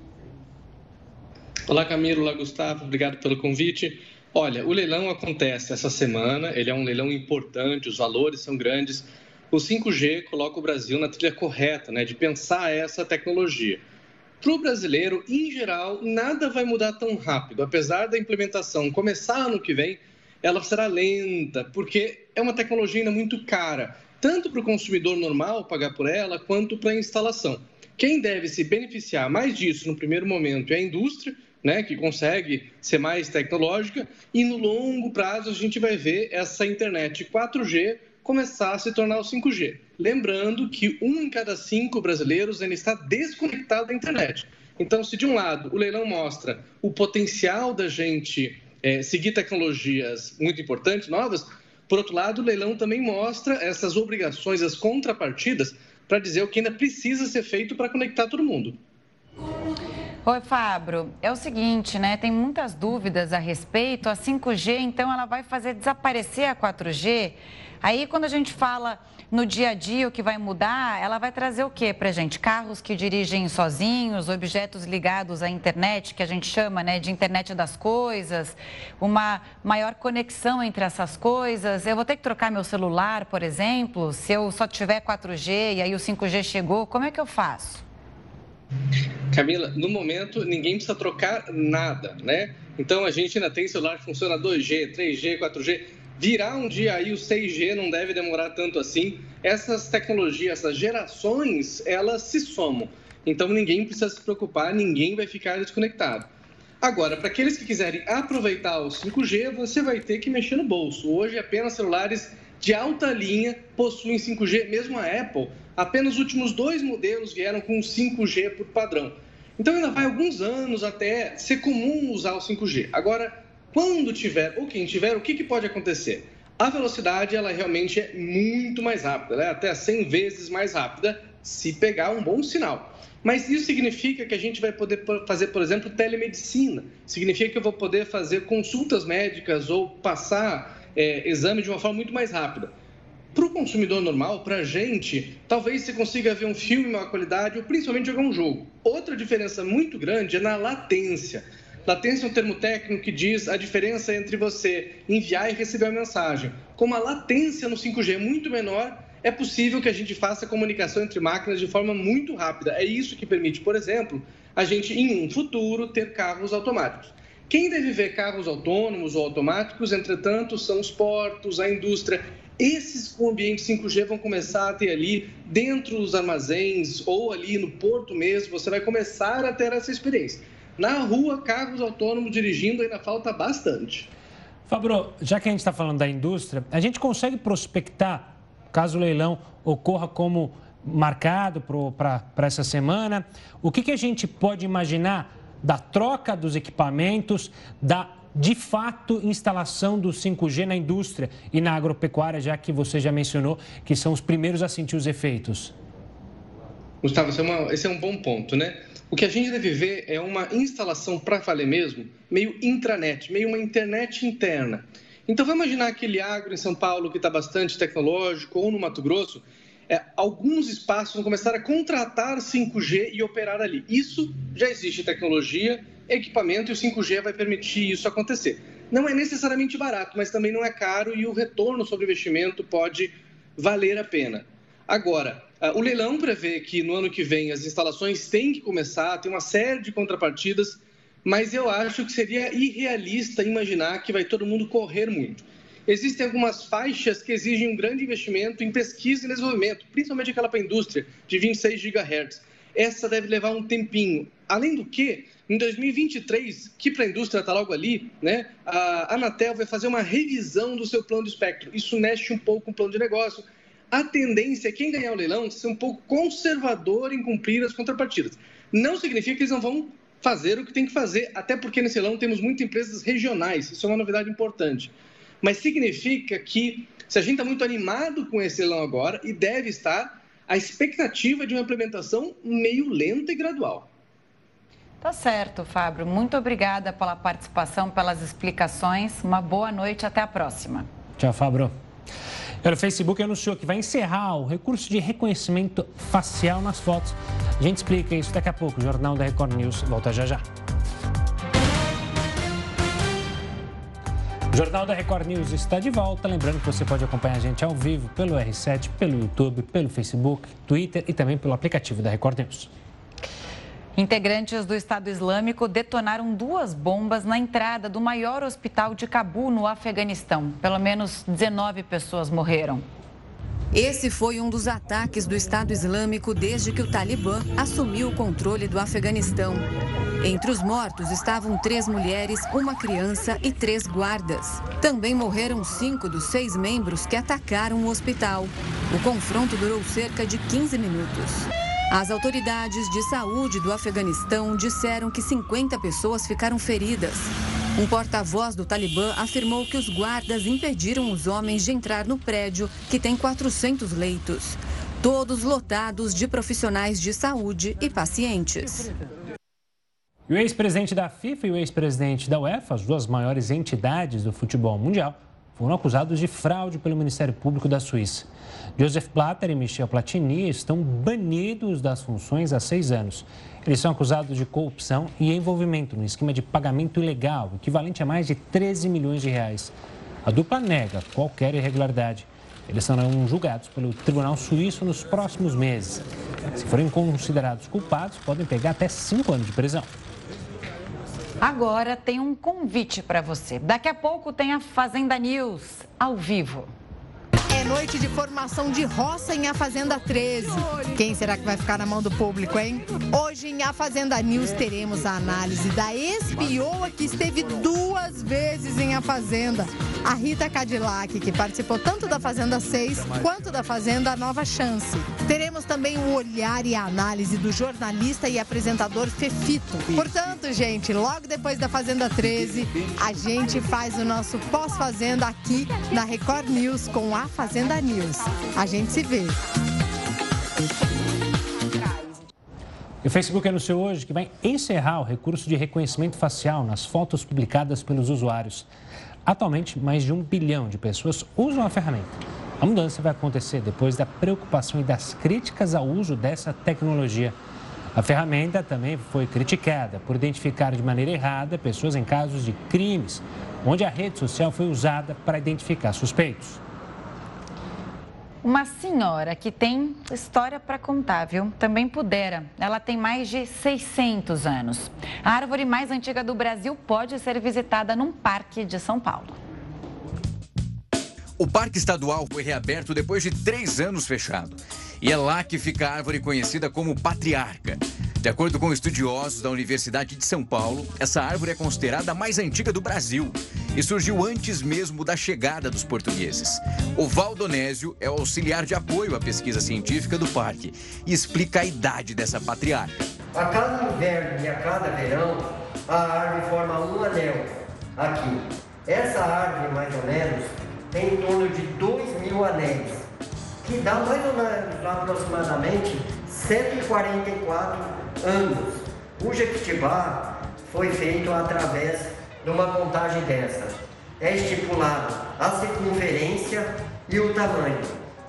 Olá, Camilo. Olá, Gustavo. Obrigado pelo convite. Olha, o leilão acontece essa semana, ele é um leilão importante, os valores são grandes. O 5G coloca o Brasil na trilha correta, né, de pensar essa tecnologia. Para o brasileiro, em geral, nada vai mudar tão rápido. Apesar da implementação começar ano que vem, ela será lenta, porque é uma tecnologia ainda muito cara, tanto para o consumidor normal pagar por ela, quanto para a instalação. Quem deve se beneficiar mais disso no primeiro momento é a indústria, né, que consegue ser mais tecnológica, e no longo prazo a gente vai ver essa internet 4G começar a se tornar o 5G. Lembrando que um em cada cinco brasileiros ainda está desconectado da internet. Então, se de um lado o leilão mostra o potencial da gente é, seguir tecnologias muito importantes, novas, por outro lado, o leilão também mostra essas obrigações, as contrapartidas, para dizer o que ainda precisa ser feito para conectar todo mundo. Oi, Fabro. É o seguinte, né? Tem muitas dúvidas a respeito. A 5G, então, ela vai fazer desaparecer a 4G? Aí, quando a gente fala no dia a dia o que vai mudar, ela vai trazer o que para gente? Carros que dirigem sozinhos, objetos ligados à internet, que a gente chama né, de internet das coisas, uma maior conexão entre essas coisas. Eu vou ter que trocar meu celular, por exemplo, se eu só tiver 4G e aí o 5G chegou, como é que eu faço? Camila, no momento ninguém precisa trocar nada, né? Então a gente ainda tem celular que funciona 2G, 3G, 4G Virar um dia aí o 6G não deve demorar tanto assim. Essas tecnologias, essas gerações, elas se somam. Então ninguém precisa se preocupar, ninguém vai ficar desconectado. Agora, para aqueles que quiserem aproveitar o 5G, você vai ter que mexer no bolso. Hoje, apenas celulares de alta linha possuem 5G, mesmo a Apple. Apenas os últimos dois modelos vieram com 5G por padrão. Então ainda vai alguns anos até ser comum usar o 5G. Agora, quando tiver, ou quem tiver, o que, que pode acontecer? A velocidade, ela realmente é muito mais rápida, né? até 100 vezes mais rápida, se pegar um bom sinal. Mas isso significa que a gente vai poder fazer, por exemplo, telemedicina. Significa que eu vou poder fazer consultas médicas ou passar é, exame de uma forma muito mais rápida. Para o consumidor normal, para a gente, talvez você consiga ver um filme em uma qualidade ou principalmente jogar um jogo. Outra diferença muito grande é na latência. Latência é um termo técnico que diz a diferença entre você enviar e receber a mensagem. Como a latência no 5G é muito menor, é possível que a gente faça comunicação entre máquinas de forma muito rápida. É isso que permite, por exemplo, a gente, em um futuro, ter carros automáticos. Quem deve ver carros autônomos ou automáticos, entretanto, são os portos, a indústria esses com ambiente 5G vão começar a ter ali dentro dos armazéns ou ali no porto mesmo, você vai começar a ter essa experiência. Na rua, carros autônomos dirigindo ainda falta bastante. Fabro, já que a gente está falando da indústria, a gente consegue prospectar, caso o leilão ocorra como marcado para essa semana, o que, que a gente pode imaginar da troca dos equipamentos, da de fato, instalação do 5G na indústria e na agropecuária, já que você já mencionou que são os primeiros a sentir os efeitos? Gustavo, esse é, uma, esse é um bom ponto, né? O que a gente deve ver é uma instalação para valer mesmo, meio intranet, meio uma internet interna. Então, vamos imaginar aquele agro em São Paulo que está bastante tecnológico, ou no Mato Grosso, é, alguns espaços vão começar a contratar 5G e operar ali. Isso já existe tecnologia, equipamento e o 5G vai permitir isso acontecer. Não é necessariamente barato, mas também não é caro e o retorno sobre investimento pode valer a pena. Agora, o leilão prevê que no ano que vem as instalações têm que começar, tem uma série de contrapartidas, mas eu acho que seria irrealista imaginar que vai todo mundo correr muito. Existem algumas faixas que exigem um grande investimento em pesquisa e desenvolvimento, principalmente aquela para a indústria, de 26 GHz. Essa deve levar um tempinho. Além do que, em 2023, que para a indústria está logo ali, né, a Anatel vai fazer uma revisão do seu plano de espectro. Isso mexe um pouco com o plano de negócio. A tendência é quem ganhar o leilão ser um pouco conservador em cumprir as contrapartidas. Não significa que eles não vão fazer o que tem que fazer, até porque nesse leilão temos muitas empresas regionais. Isso é uma novidade importante. Mas significa que, se a gente está muito animado com esse leilão agora, e deve estar, a expectativa de uma implementação meio lenta e gradual. Tá certo, Fábio. Muito obrigada pela participação, pelas explicações. Uma boa noite, até a próxima. Tchau, Fábio. O Facebook anunciou que vai encerrar o recurso de reconhecimento facial nas fotos. A gente explica isso daqui a pouco. O Jornal da Record News volta já já. O Jornal da Record News está de volta. Lembrando que você pode acompanhar a gente ao vivo pelo R7, pelo YouTube, pelo Facebook, Twitter e também pelo aplicativo da Record News. Integrantes do Estado Islâmico detonaram duas bombas na entrada do maior hospital de Cabu, no Afeganistão. Pelo menos 19 pessoas morreram. Esse foi um dos ataques do Estado Islâmico desde que o Talibã assumiu o controle do Afeganistão. Entre os mortos estavam três mulheres, uma criança e três guardas. Também morreram cinco dos seis membros que atacaram o hospital. O confronto durou cerca de 15 minutos. As autoridades de saúde do Afeganistão disseram que 50 pessoas ficaram feridas. Um porta-voz do Talibã afirmou que os guardas impediram os homens de entrar no prédio, que tem 400 leitos, todos lotados de profissionais de saúde e pacientes. o ex-presidente da FIFA e o ex-presidente da UEFA, as duas maiores entidades do futebol mundial, foram acusados de fraude pelo Ministério Público da Suíça. Joseph Blatter e Michel Platini estão banidos das funções há seis anos. Eles são acusados de corrupção e envolvimento no esquema de pagamento ilegal, equivalente a mais de 13 milhões de reais. A dupla nega qualquer irregularidade. Eles serão julgados pelo Tribunal Suíço nos próximos meses. Se forem considerados culpados, podem pegar até cinco anos de prisão. Agora tem um convite para você. Daqui a pouco tem a Fazenda News ao vivo. Noite de formação de roça em A Fazenda 13. Quem será que vai ficar na mão do público, hein? Hoje em A Fazenda News teremos a análise da espioa que esteve duas vezes em A Fazenda. A Rita Cadillac, que participou tanto da Fazenda 6 quanto da Fazenda Nova Chance. Teremos também o olhar e a análise do jornalista e apresentador Fefito. Portanto, gente, logo depois da Fazenda 13, a gente faz o nosso pós-fazenda aqui na Record News com a Fazenda News. A gente se vê. O Facebook anunciou hoje que vai encerrar o recurso de reconhecimento facial nas fotos publicadas pelos usuários. Atualmente, mais de um bilhão de pessoas usam a ferramenta. A mudança vai acontecer depois da preocupação e das críticas ao uso dessa tecnologia. A ferramenta também foi criticada por identificar de maneira errada pessoas em casos de crimes, onde a rede social foi usada para identificar suspeitos. Uma senhora que tem história para contar, viu? Também pudera. Ela tem mais de 600 anos. A árvore mais antiga do Brasil pode ser visitada num parque de São Paulo. O Parque Estadual foi reaberto depois de três anos fechado. E é lá que fica a árvore conhecida como Patriarca. De acordo com estudiosos da Universidade de São Paulo, essa árvore é considerada a mais antiga do Brasil e surgiu antes mesmo da chegada dos portugueses. O Valdonésio é o auxiliar de apoio à pesquisa científica do parque e explica a idade dessa patriarca. A cada inverno e a cada verão, a árvore forma um anel aqui. Essa árvore, mais ou menos, tem em torno de 2 mil anéis, que dá mais ou menos aproximadamente 144 anos. O Jequitibá foi feito através de uma contagem dessa. É estipulado a circunferência e o tamanho.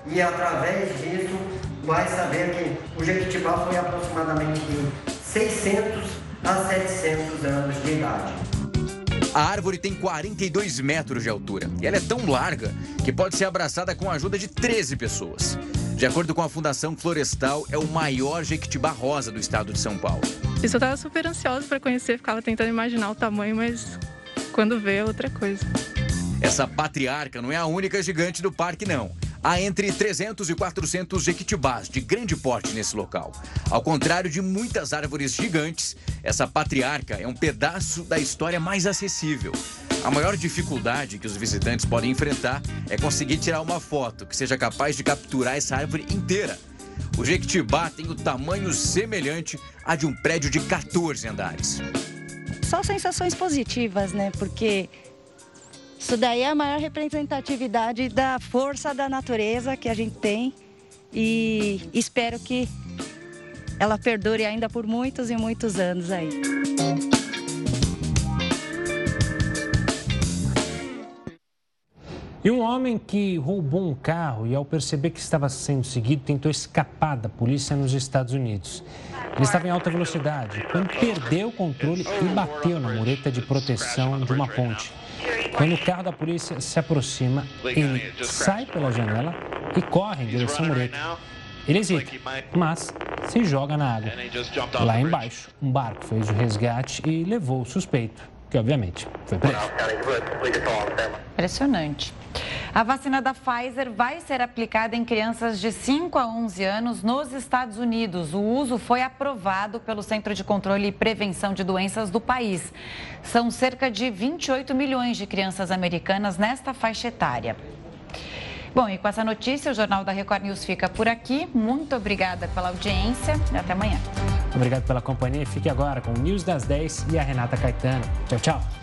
E através disso vai saber que o Jequitibá foi aproximadamente de 600 a 700 anos de idade. A árvore tem 42 metros de altura e ela é tão larga que pode ser abraçada com a ajuda de 13 pessoas. De acordo com a Fundação Florestal, é o maior jequitibá rosa do estado de São Paulo. Isso eu estava super ansiosa para conhecer, ficava tentando imaginar o tamanho, mas quando vê é outra coisa. Essa patriarca não é a única gigante do parque, não. Há entre 300 e 400 jequitibás de grande porte nesse local. Ao contrário de muitas árvores gigantes, essa patriarca é um pedaço da história mais acessível. A maior dificuldade que os visitantes podem enfrentar é conseguir tirar uma foto que seja capaz de capturar essa árvore inteira. O Jequitibá tem o tamanho semelhante a de um prédio de 14 andares. Só sensações positivas, né? Porque isso daí é a maior representatividade da força da natureza que a gente tem e espero que ela perdure ainda por muitos e muitos anos aí. E um homem que roubou um carro e, ao perceber que estava sendo seguido, tentou escapar da polícia nos Estados Unidos. Ele estava em alta velocidade quando perdeu o controle e bateu na mureta de proteção de uma ponte. Quando o carro da polícia se aproxima, ele sai pela janela e corre em direção à mureta. Ele hesita, mas se joga na água. Lá embaixo, um barco fez o resgate e levou o suspeito, que obviamente foi preso. Impressionante. A vacina da Pfizer vai ser aplicada em crianças de 5 a 11 anos nos Estados Unidos. O uso foi aprovado pelo Centro de Controle e Prevenção de Doenças do país. São cerca de 28 milhões de crianças americanas nesta faixa etária. Bom, e com essa notícia, o Jornal da Record News fica por aqui. Muito obrigada pela audiência e até amanhã. Obrigado pela companhia. Fique agora com o News das 10 e a Renata Caetano. Tchau, tchau.